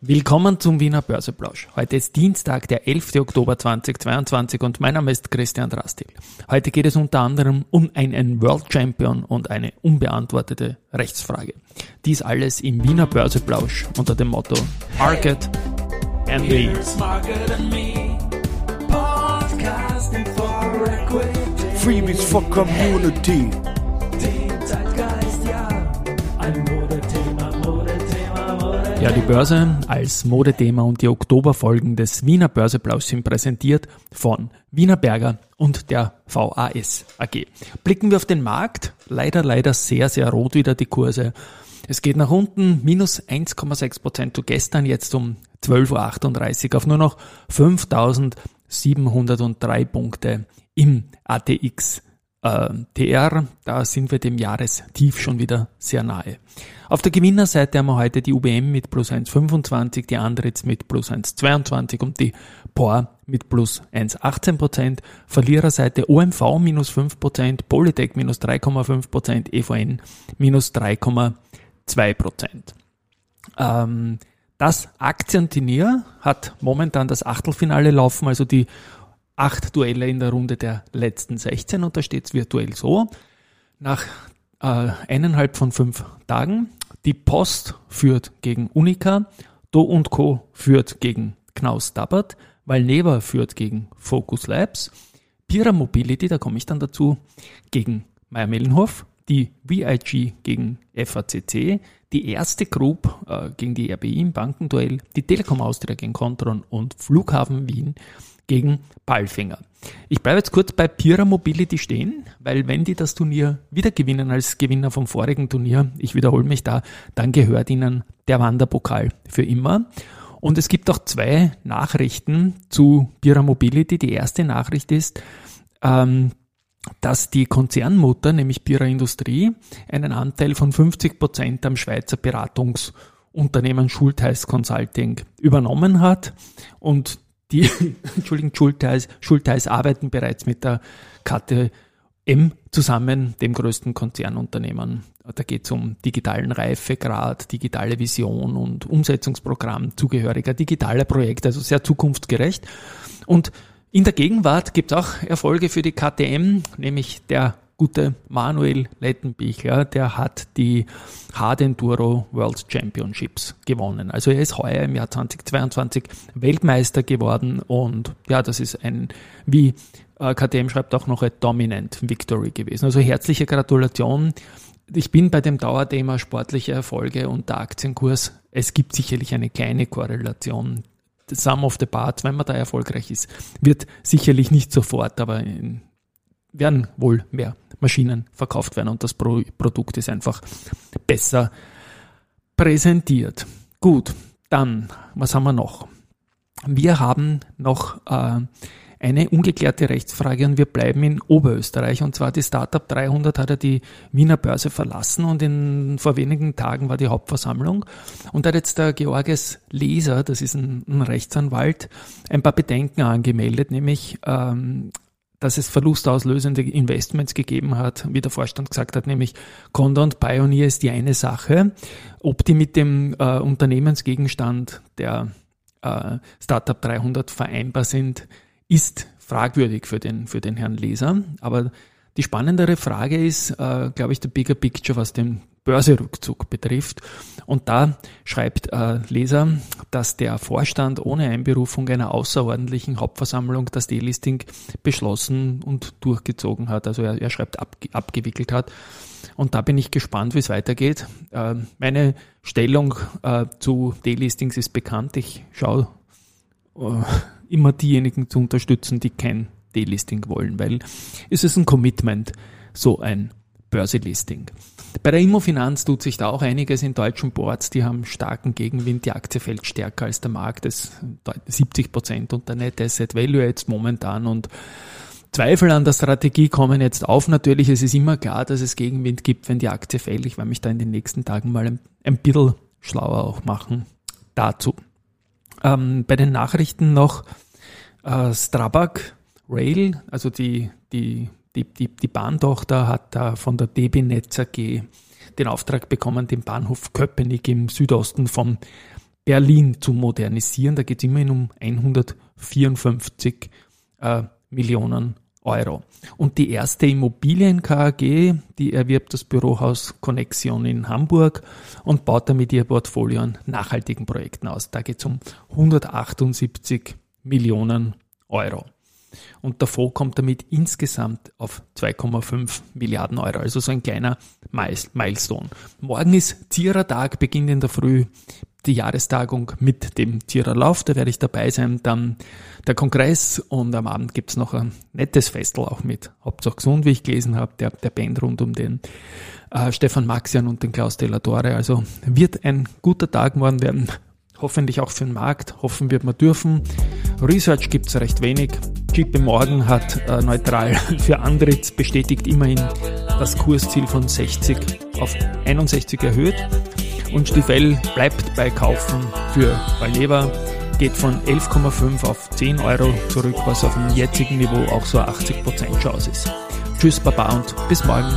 Willkommen zum Wiener Börseplausch. Heute ist Dienstag, der 11. Oktober 2022 und mein Name ist Christian Drastil. Heute geht es unter anderem um einen World Champion und eine unbeantwortete Rechtsfrage. Dies alles im Wiener Börseplausch unter dem Motto Market and Me. Freebies for Community. Ja, die Börse als Modethema und die Oktoberfolgen des Wiener Börseplausch sind präsentiert von Wiener Berger und der VAS AG. Blicken wir auf den Markt, leider, leider sehr, sehr rot wieder die Kurse. Es geht nach unten, minus 1,6 Prozent zu gestern, jetzt um 12.38 Uhr auf nur noch 5.703 Punkte im ATX äh, TR. Da sind wir dem Jahrestief schon wieder sehr nahe. Auf der Gewinnerseite haben wir heute die UBM mit plus 1,25, die Andritz mit plus 1,22 und die POR mit plus 1,18%. Verliererseite OMV minus 5%, Polytech minus 3,5%, EVN minus 3,2%. Ähm, das Aktienturnier hat momentan das Achtelfinale laufen, also die acht Duelle in der Runde der letzten 16 und da steht es virtuell so. Nach äh, eineinhalb von fünf Tagen die Post führt gegen Unica, Do und Co. führt gegen Knaus Dabbert, Valneva führt gegen Focus Labs, Pira Mobility, da komme ich dann dazu, gegen Meyer-Mellenhof, die VIG gegen FACC, die erste Group äh, gegen die RBI im Bankenduell, die Telekom Austria gegen Contron und Flughafen Wien gegen Ballfinger. Ich bleibe jetzt kurz bei Pira Mobility stehen, weil wenn die das Turnier wieder gewinnen als Gewinner vom vorigen Turnier, ich wiederhole mich da, dann gehört ihnen der Wanderpokal für immer. Und es gibt auch zwei Nachrichten zu Pira Mobility. Die erste Nachricht ist, ähm, dass die Konzernmutter, nämlich Pira Industrie, einen Anteil von 50 Prozent am Schweizer Beratungsunternehmen Schultheiß Consulting übernommen hat und die, Entschuldigung, Schultheiß, Schultheiß arbeiten bereits mit der KTM zusammen, dem größten Konzernunternehmen. Da geht es um digitalen Reifegrad, digitale Vision und Umsetzungsprogramm zugehöriger digitaler Projekte, also sehr zukunftsgerecht. Und in der Gegenwart gibt es auch Erfolge für die KTM, nämlich der gute Manuel Lettenbichler, der hat die Hard Enduro World Championships gewonnen. Also er ist heuer im Jahr 2022 Weltmeister geworden und ja, das ist ein, wie äh, KTM schreibt, auch noch ein Dominant Victory gewesen. Also herzliche Gratulation. Ich bin bei dem Dauerthema sportliche Erfolge und der Aktienkurs. Es gibt sicherlich eine kleine Korrelation. The sum of the parts, wenn man da erfolgreich ist, wird sicherlich nicht sofort, aber werden wohl mehr Maschinen verkauft werden und das Pro Produkt ist einfach besser präsentiert. Gut, dann, was haben wir noch? Wir haben noch äh, eine ungeklärte Rechtsfrage und wir bleiben in Oberösterreich und zwar die Startup 300 hat ja die Wiener Börse verlassen und in, vor wenigen Tagen war die Hauptversammlung und da hat jetzt der Georges Leser, das ist ein, ein Rechtsanwalt, ein paar Bedenken angemeldet, nämlich ähm, dass es verlustauslösende Investments gegeben hat, wie der Vorstand gesagt hat, nämlich Conda und Pioneer ist die eine Sache. Ob die mit dem äh, Unternehmensgegenstand der äh, Startup 300 vereinbar sind, ist fragwürdig für den, für den Herrn Leser. Aber die spannendere Frage ist, äh, glaube ich, der Bigger Picture, was den Börserückzug betrifft. Und da schreibt äh, Leser, dass der Vorstand ohne Einberufung einer außerordentlichen Hauptversammlung das Delisting beschlossen und durchgezogen hat. Also er, er schreibt ab, abgewickelt hat. Und da bin ich gespannt, wie es weitergeht. Äh, meine Stellung äh, zu Delistings ist bekannt. Ich schaue äh, immer diejenigen zu unterstützen, die kein Delisting wollen, weil es ist ein Commitment, so ein Börselisting. Bei der Immofinanz tut sich da auch einiges in deutschen Boards. Die haben starken Gegenwind. Die Aktie fällt stärker als der Markt. Das 70 Prozent und der Net Asset Value jetzt momentan und Zweifel an der Strategie kommen jetzt auf. Natürlich, es ist immer klar, dass es Gegenwind gibt, wenn die Aktie fällt. Ich werde mich da in den nächsten Tagen mal ein, ein bisschen schlauer auch machen dazu. Ähm, bei den Nachrichten noch äh, Strabag Rail, also die, die die, die, die Bahntochter hat da von der DB Netz AG den Auftrag bekommen, den Bahnhof Köpenick im Südosten von Berlin zu modernisieren. Da geht es immerhin um 154 äh, Millionen Euro. Und die erste Immobilien KAG, die erwirbt das Bürohaus Connexion in Hamburg und baut damit ihr Portfolio an nachhaltigen Projekten aus. Da geht es um 178 Millionen Euro. Und der Fonds kommt damit insgesamt auf 2,5 Milliarden Euro. Also so ein kleiner Milestone. Morgen ist Zierer-Tag, beginnt in der Früh die Jahrestagung mit dem Zierer-Lauf. Da werde ich dabei sein. Dann der Kongress und am Abend gibt's noch ein nettes Festel auch mit Hauptsache gesund, wie ich gelesen habe, der, der Band rund um den äh, Stefan Maxian und den Klaus Delatore. Also wird ein guter Tag morgen werden. Hoffentlich auch für den Markt. Hoffen wird man dürfen. Research gibt's recht wenig. JP Morgan hat äh, neutral für Andritz bestätigt immerhin das Kursziel von 60 auf 61 erhöht. Und Stifel bleibt bei Kaufen für Valneva geht von 11,5 auf 10 Euro zurück, was auf dem jetzigen Niveau auch so 80% Chance ist. Tschüss, Baba und bis morgen.